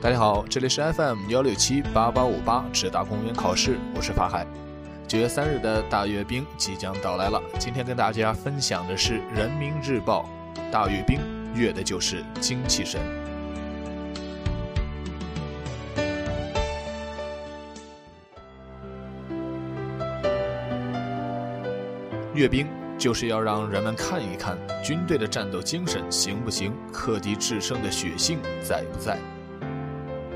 大家好，这里是 FM 幺六七八八五八直达公务员考试，我是法海。九月三日的大阅兵即将到来了，今天跟大家分享的是《人民日报》，大阅兵阅的就是精气神。阅兵就是要让人们看一看军队的战斗精神行不行，克敌制胜的血性在不在。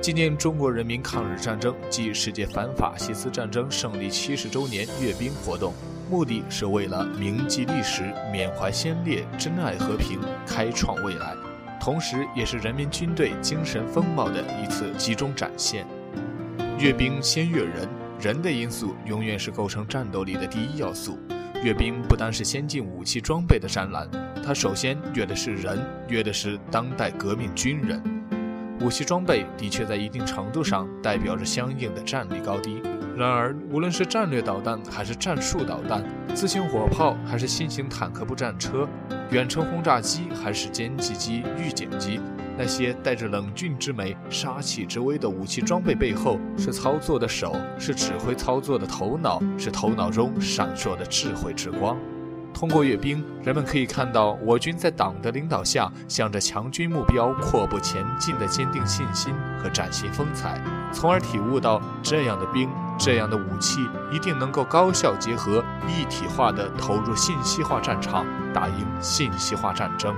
纪念中国人民抗日战争暨世界反法西斯战争胜利七十周年阅兵活动，目的是为了铭记历史、缅怀先烈、珍爱和平、开创未来，同时也是人民军队精神风貌的一次集中展现。阅兵先阅人，人的因素永远是构成战斗力的第一要素。阅兵不单是先进武器装备的展览，它首先阅的是人，阅的是当代革命军人。武器装备的确在一定程度上代表着相应的战力高低。然而，无论是战略导弹还是战术导弹，自行火炮还是新型坦克步战车，远程轰炸机还是歼击机、预警机，那些带着冷峻之美、杀气之威的武器装备背后，是操作的手，是指挥操作的头脑，是头脑中闪烁的智慧之光。通过阅兵，人们可以看到我军在党的领导下，向着强军目标阔步前进的坚定信心和崭新风采，从而体悟到这样的兵、这样的武器一定能够高效结合、一体化地投入信息化战场，打赢信息化战争。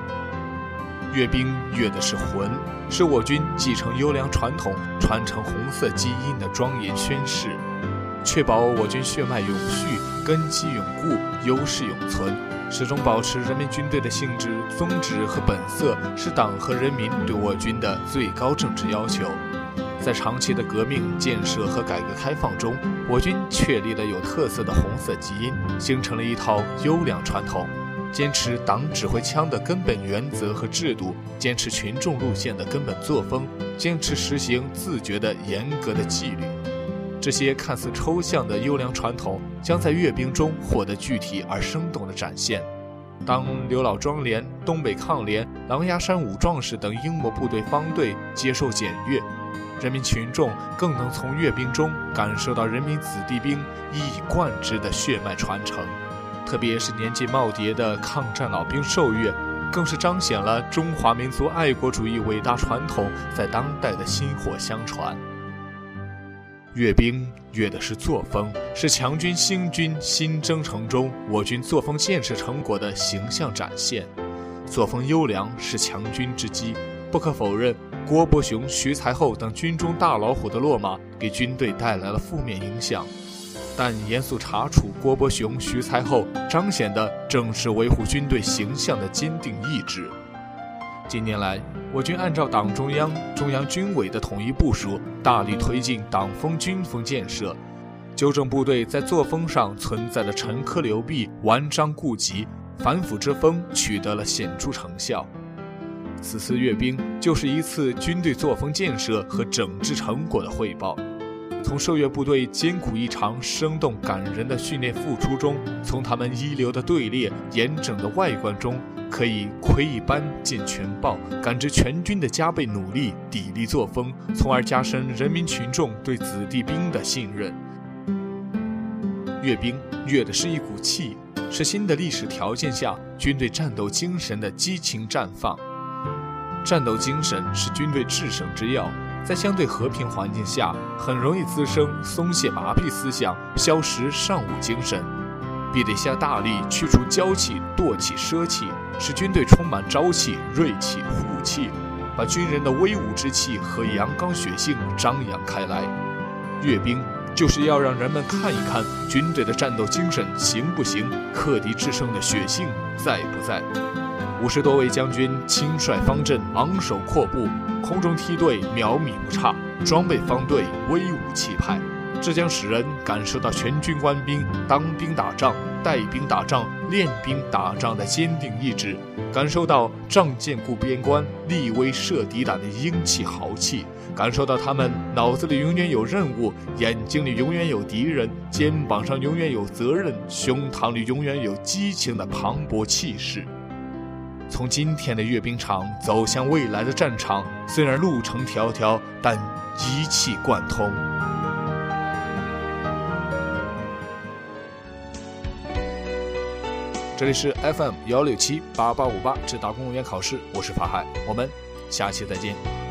阅兵阅的是魂，是我军继承优良传统、传承红色基因的庄严宣誓。确保我军血脉永续、根基永固、优势永存，始终保持人民军队的性质、宗旨和本色，是党和人民对我军的最高政治要求。在长期的革命建设和改革开放中，我军确立了有特色的红色基因，形成了一套优良传统，坚持党指挥枪的根本原则和制度，坚持群众路线的根本作风，坚持实行自觉的严格的纪律。这些看似抽象的优良传统，将在阅兵中获得具体而生动的展现。当刘老庄连、东北抗联、狼牙山五壮士等英模部队方队接受检阅，人民群众更能从阅兵中感受到人民子弟兵一以贯之的血脉传承。特别是年纪耄耋的抗战老兵受阅，更是彰显了中华民族爱国主义伟大传统在当代的薪火相传。阅兵阅的是作风，是强军兴军新征程中我军作风建设成果的形象展现。作风优良是强军之基，不可否认，郭伯雄、徐才厚等军中大老虎的落马给军队带来了负面影响。但严肃查处郭伯雄、徐才厚，彰显的正是维护军队形象的坚定意志。近年来，我军按照党中央、中央军委的统一部署，大力推进党风军风建设，纠正部队在作风上存在的陈疴流弊、顽瘴痼疾、反腐之风，取得了显著成效。此次阅兵就是一次军队作风建设和整治成果的汇报。从受阅部队艰苦异常、生动感人的训练付出中，从他们一流的队列、严整的外观中。可以窥一斑见全豹，感知全军的加倍努力、砥砺作风，从而加深人民群众对子弟兵的信任。阅兵阅的是一股气，是新的历史条件下军队战斗精神的激情绽放。战斗精神是军队制胜之要，在相对和平环境下，很容易滋生松懈麻痹思想，消蚀尚武精神。必得下大力去除娇气、惰气、奢气，使军队充满朝气、锐气、虎气，把军人的威武之气和阳刚血性张扬开来。阅兵就是要让人们看一看军队的战斗精神行不行，克敌制胜的血性在不在。五十多位将军亲率方阵，昂首阔步，空中梯队秒米不差，装备方队威武气派。这将使人感受到全军官兵当兵打仗、带兵打仗、练兵打仗的坚定意志，感受到仗剑固边关、立威慑敌胆的英气豪气，感受到他们脑子里永远有任务，眼睛里永远有敌人，肩膀上永远有责任，胸膛里永远有激情的磅礴气势。从今天的阅兵场走向未来的战场，虽然路程迢迢，但一气贯通。这里是 FM 幺六七八八五八，智达公务员考试，我是法海，我们下期再见。